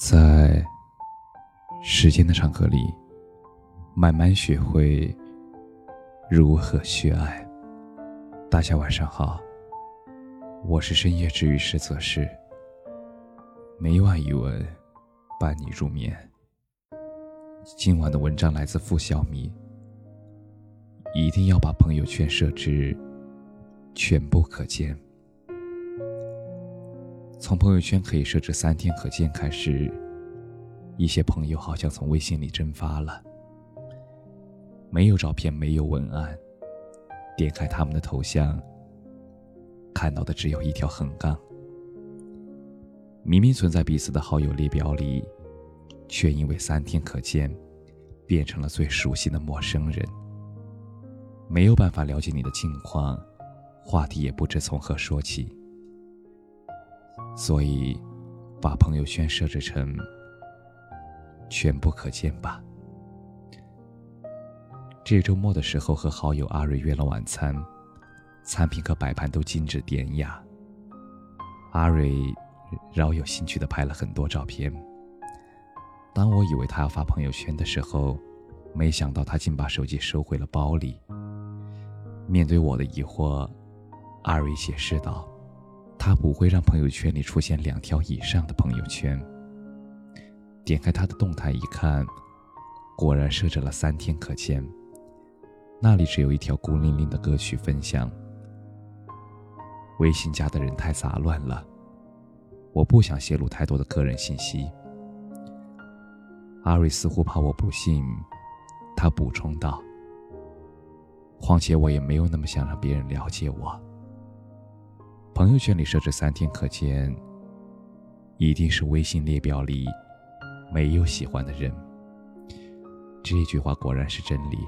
在时间的长河里，慢慢学会如何去爱。大家晚上好，我是深夜治愈师泽是每晚一文伴你入眠。今晚的文章来自付小米。一定要把朋友圈设置全部可见。从朋友圈可以设置三天可见开始，一些朋友好像从微信里蒸发了，没有照片，没有文案。点开他们的头像，看到的只有一条横杠。明明存在彼此的好友列表里，却因为三天可见，变成了最熟悉的陌生人。没有办法了解你的近况，话题也不知从何说起。所以，把朋友圈设置成全部可见吧。这周末的时候，和好友阿瑞约了晚餐，餐品和摆盘都精致典雅。阿瑞饶有兴趣的拍了很多照片。当我以为他要发朋友圈的时候，没想到他竟把手机收回了包里。面对我的疑惑，阿瑞解释道。他不会让朋友圈里出现两条以上的朋友圈。点开他的动态一看，果然设置了三天可见。那里只有一条孤零零的歌曲分享。微信加的人太杂乱了，我不想泄露太多的个人信息。阿瑞似乎怕我不信，他补充道：“况且我也没有那么想让别人了解我。”朋友圈里设置三天可见，一定是微信列表里没有喜欢的人。这句话果然是真理，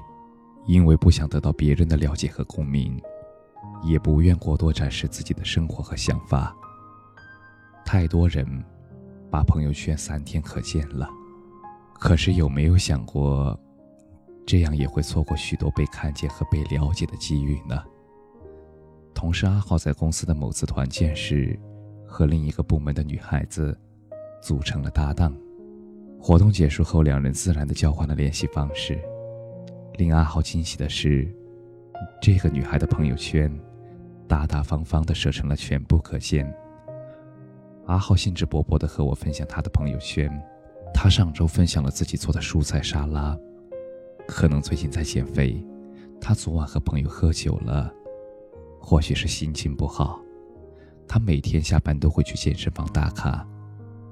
因为不想得到别人的了解和共鸣，也不愿过多展示自己的生活和想法。太多人把朋友圈三天可见了，可是有没有想过，这样也会错过许多被看见和被了解的机遇呢？同事阿浩在公司的某次团建时，和另一个部门的女孩子组成了搭档。活动结束后，两人自然的交换了联系方式。令阿浩惊喜的是，这个女孩的朋友圈大大方方的设成了全部可见。阿浩兴致勃勃的和我分享他的朋友圈，他上周分享了自己做的蔬菜沙拉，可能最近在减肥。他昨晚和朋友喝酒了。或许是心情不好，他每天下班都会去健身房打卡。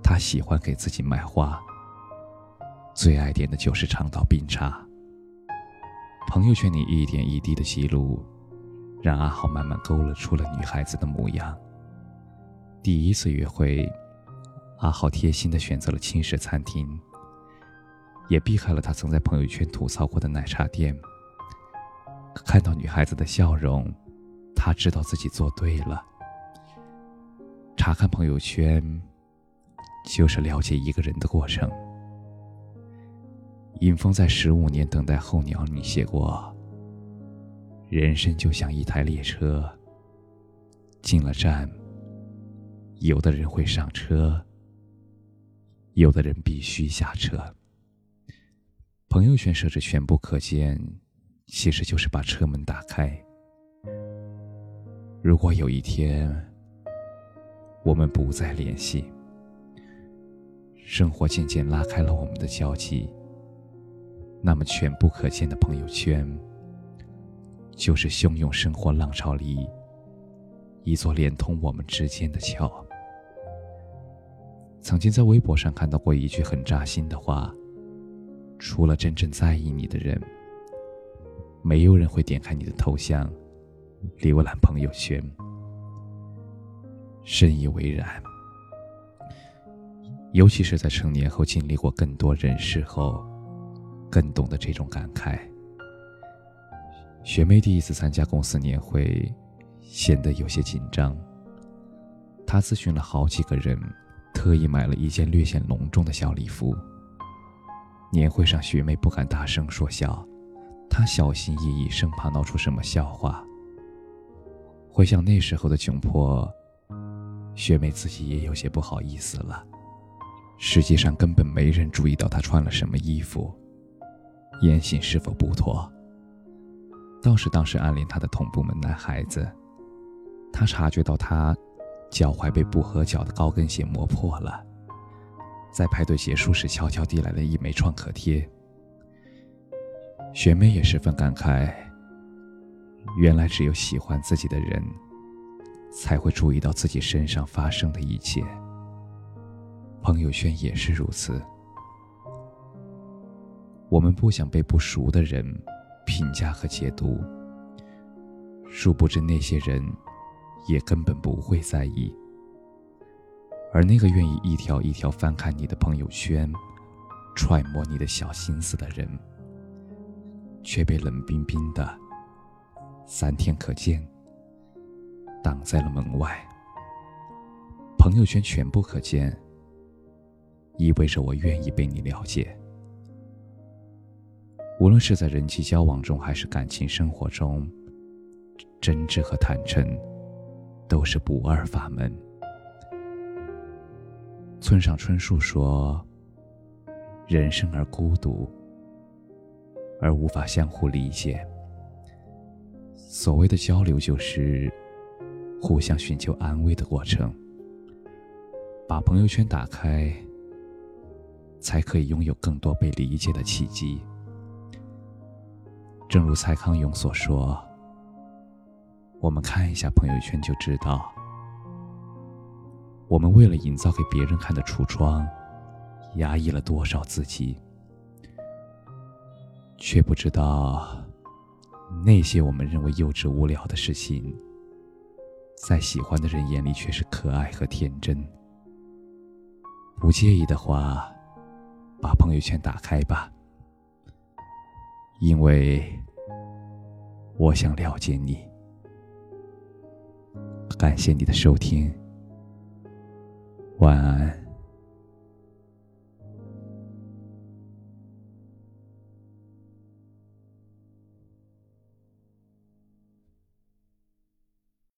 他喜欢给自己买花，最爱点的就是长岛冰茶。朋友圈里一点一滴的记录，让阿豪慢慢勾勒出了女孩子的模样。第一次约会，阿豪贴心的选择了轻食餐厅，也避开了他曾在朋友圈吐槽过的奶茶店。看到女孩子的笑容。他知道自己做对了。查看朋友圈，就是了解一个人的过程。尹峰在《十五年等待候鸟》里写过：“人生就像一台列车，进了站，有的人会上车，有的人必须下车。朋友圈设置全部可见，其实就是把车门打开。”如果有一天我们不再联系，生活渐渐拉开了我们的交集，那么全部可见的朋友圈，就是汹涌生活浪潮里一座连通我们之间的桥。曾经在微博上看到过一句很扎心的话：除了真正在意你的人，没有人会点开你的头像。浏览朋友圈，深以为然。尤其是在成年后，经历过更多人事后，更懂得这种感慨。学妹第一次参加公司年会，显得有些紧张。她咨询了好几个人，特意买了一件略显隆重的小礼服。年会上，学妹不敢大声说笑，她小心翼翼，生怕闹出什么笑话。回想那时候的窘迫，学妹自己也有些不好意思了。实际上根本没人注意到她穿了什么衣服，言行是否不妥。倒是当时暗恋她的同部门男孩子，他察觉到他脚踝被不合脚的高跟鞋磨破了，在排队结束时悄悄递来了一枚创可贴。学妹也十分感慨，原来只有喜欢自己的人，才会注意到自己身上发生的一切。朋友圈也是如此，我们不想被不熟的人。评价和解读，殊不知那些人也根本不会在意，而那个愿意一条一条翻看你的朋友圈，揣摩你的小心思的人，却被冷冰冰的“三天可见”挡在了门外。朋友圈全部可见，意味着我愿意被你了解。无论是在人际交往中，还是感情生活中，真挚和坦诚都是不二法门。村上春树说：“人生而孤独，而无法相互理解。所谓的交流，就是互相寻求安慰的过程。把朋友圈打开，才可以拥有更多被理解的契机。”正如蔡康永所说：“我们看一下朋友圈就知道，我们为了营造给别人看的橱窗，压抑了多少自己，却不知道那些我们认为幼稚无聊的事情，在喜欢的人眼里却是可爱和天真。不介意的话，把朋友圈打开吧。”因为我想了解你，感谢你的收听，晚安。